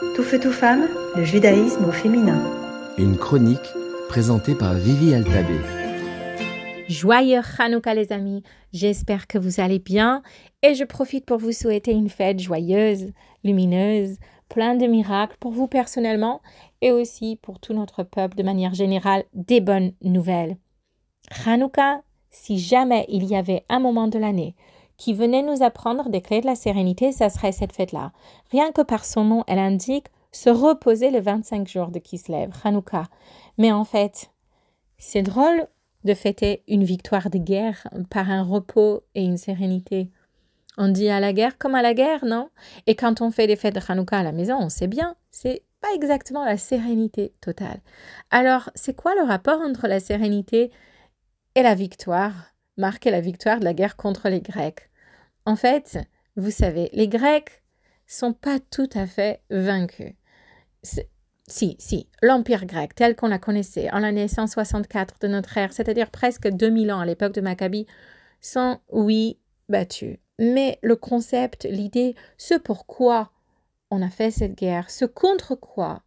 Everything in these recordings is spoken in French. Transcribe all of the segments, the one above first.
Tout feu, tout femme, le judaïsme au féminin. Une chronique présentée par Vivi Altabé. Joyeux Hanouka les amis, j'espère que vous allez bien et je profite pour vous souhaiter une fête joyeuse, lumineuse, plein de miracles pour vous personnellement et aussi pour tout notre peuple de manière générale, des bonnes nouvelles. Hanouka, si jamais il y avait un moment de l'année qui venait nous apprendre des clés de la sérénité, ça serait cette fête-là. Rien que par son nom, elle indique se reposer le 25 jours de Kislev, Hanouka. Mais en fait, c'est drôle de fêter une victoire de guerre par un repos et une sérénité. On dit à la guerre comme à la guerre, non? Et quand on fait des fêtes de Hanouka à la maison, on sait bien, c'est pas exactement la sérénité totale. Alors, c'est quoi le rapport entre la sérénité et la victoire? Marquer la victoire de la guerre contre les Grecs? En fait, vous savez, les Grecs sont pas tout à fait vaincus. Si, si, l'Empire grec tel qu'on la connaissait en l'année 164 de notre ère, c'est-à-dire presque 2000 ans à l'époque de Maccabie, sont, oui, battus. Mais le concept, l'idée, ce pourquoi on a fait cette guerre, ce contre quoi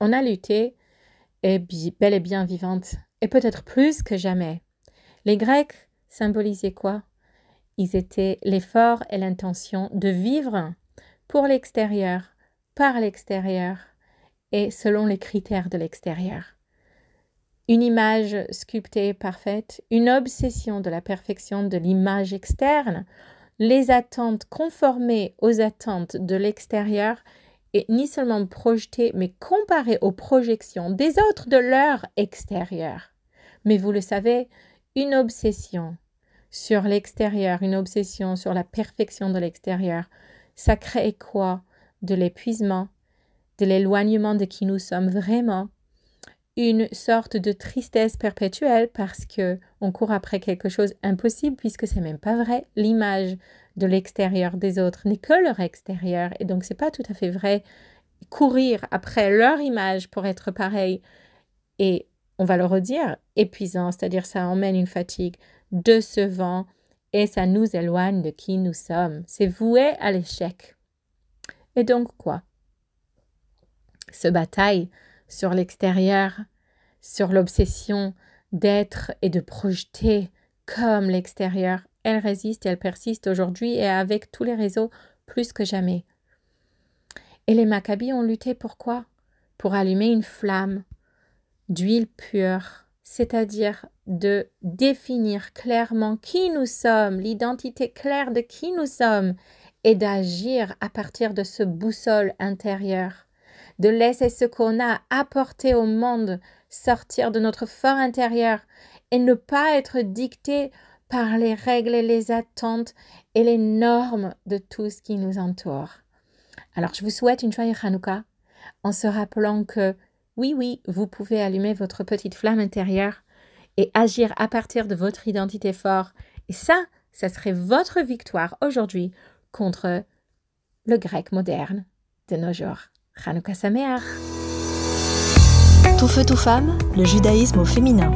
on a lutté, est bel et bien vivante, et peut-être plus que jamais. Les Grecs symbolisaient quoi? Ils étaient l'effort et l'intention de vivre pour l'extérieur, par l'extérieur et selon les critères de l'extérieur. Une image sculptée parfaite, une obsession de la perfection de l'image externe, les attentes conformées aux attentes de l'extérieur et ni seulement projetées, mais comparées aux projections des autres de leur extérieur. Mais vous le savez, une obsession sur l'extérieur, une obsession sur la perfection de l'extérieur, ça crée quoi? De l'épuisement, de l'éloignement de qui nous sommes vraiment, une sorte de tristesse perpétuelle parce que on court après quelque chose impossible puisque c'est même pas vrai. L'image de l'extérieur des autres n'est que leur extérieur et donc c'est pas tout à fait vrai. Courir après leur image pour être pareil et on va le redire épuisant, c'est-à-dire ça emmène une fatigue, décevant et ça nous éloigne de qui nous sommes. C'est voué à l'échec. Et donc quoi? Ce bataille sur l'extérieur, sur l'obsession d'être et de projeter comme l'extérieur, elle résiste elle persiste aujourd'hui et avec tous les réseaux plus que jamais. Et les Maccabis ont lutté pourquoi Pour allumer une flamme d'huile pure c'est-à-dire de définir clairement qui nous sommes, l'identité claire de qui nous sommes, et d'agir à partir de ce boussole intérieur, de laisser ce qu'on a apporté au monde sortir de notre fort intérieur et ne pas être dicté par les règles et les attentes et les normes de tout ce qui nous entoure. Alors, je vous souhaite une joyeuse Hanouka en se rappelant que oui, oui, vous pouvez allumer votre petite flamme intérieure et agir à partir de votre identité forte. Et ça, ça serait votre victoire aujourd'hui contre le grec moderne de nos jours. Chanukah Sameach. Tout feu, tout femme, le judaïsme au féminin.